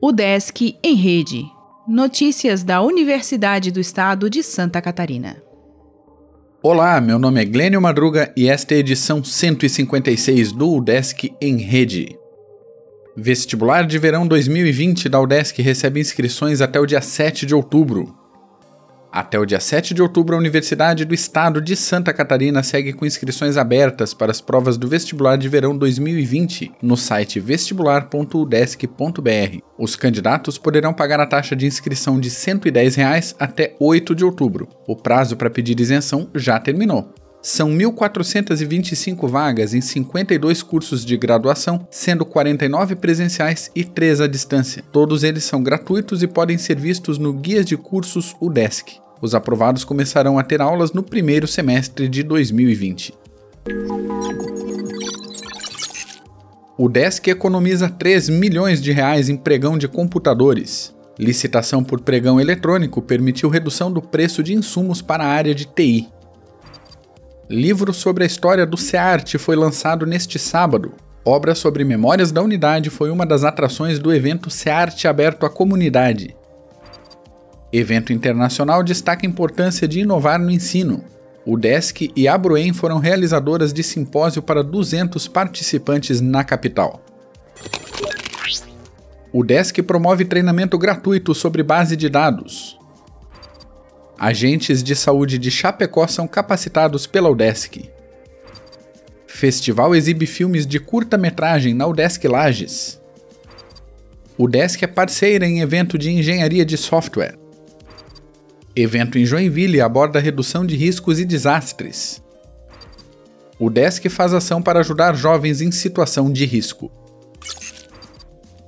O Desk em Rede. Notícias da Universidade do Estado de Santa Catarina. Olá, meu nome é Glênio Madruga e esta é a edição 156 do UDESC em Rede. Vestibular de Verão 2020 da UDESC recebe inscrições até o dia 7 de outubro. Até o dia 7 de outubro, a Universidade do Estado de Santa Catarina segue com inscrições abertas para as provas do Vestibular de Verão 2020 no site vestibular.udesc.br. Os candidatos poderão pagar a taxa de inscrição de 110 reais até 8 de outubro. O prazo para pedir isenção já terminou. São 1.425 vagas em 52 cursos de graduação, sendo 49 presenciais e 3 à distância. Todos eles são gratuitos e podem ser vistos no Guias de Cursos UDESC. Os aprovados começarão a ter aulas no primeiro semestre de 2020. O Desk economiza 3 milhões de reais em pregão de computadores. Licitação por pregão eletrônico permitiu redução do preço de insumos para a área de TI. Livro sobre a história do SEART foi lançado neste sábado. Obra sobre memórias da unidade foi uma das atrações do evento SEART aberto à comunidade. Evento internacional destaca a importância de inovar no ensino. O DESC e a Bruem foram realizadoras de simpósio para 200 participantes na capital. O DESC promove treinamento gratuito sobre base de dados. Agentes de saúde de Chapecó são capacitados pela UDESC. Festival exibe filmes de curta-metragem na UDESC Lages. O DESC é parceira em evento de engenharia de software. Evento em Joinville aborda redução de riscos e desastres. O faz ação para ajudar jovens em situação de risco.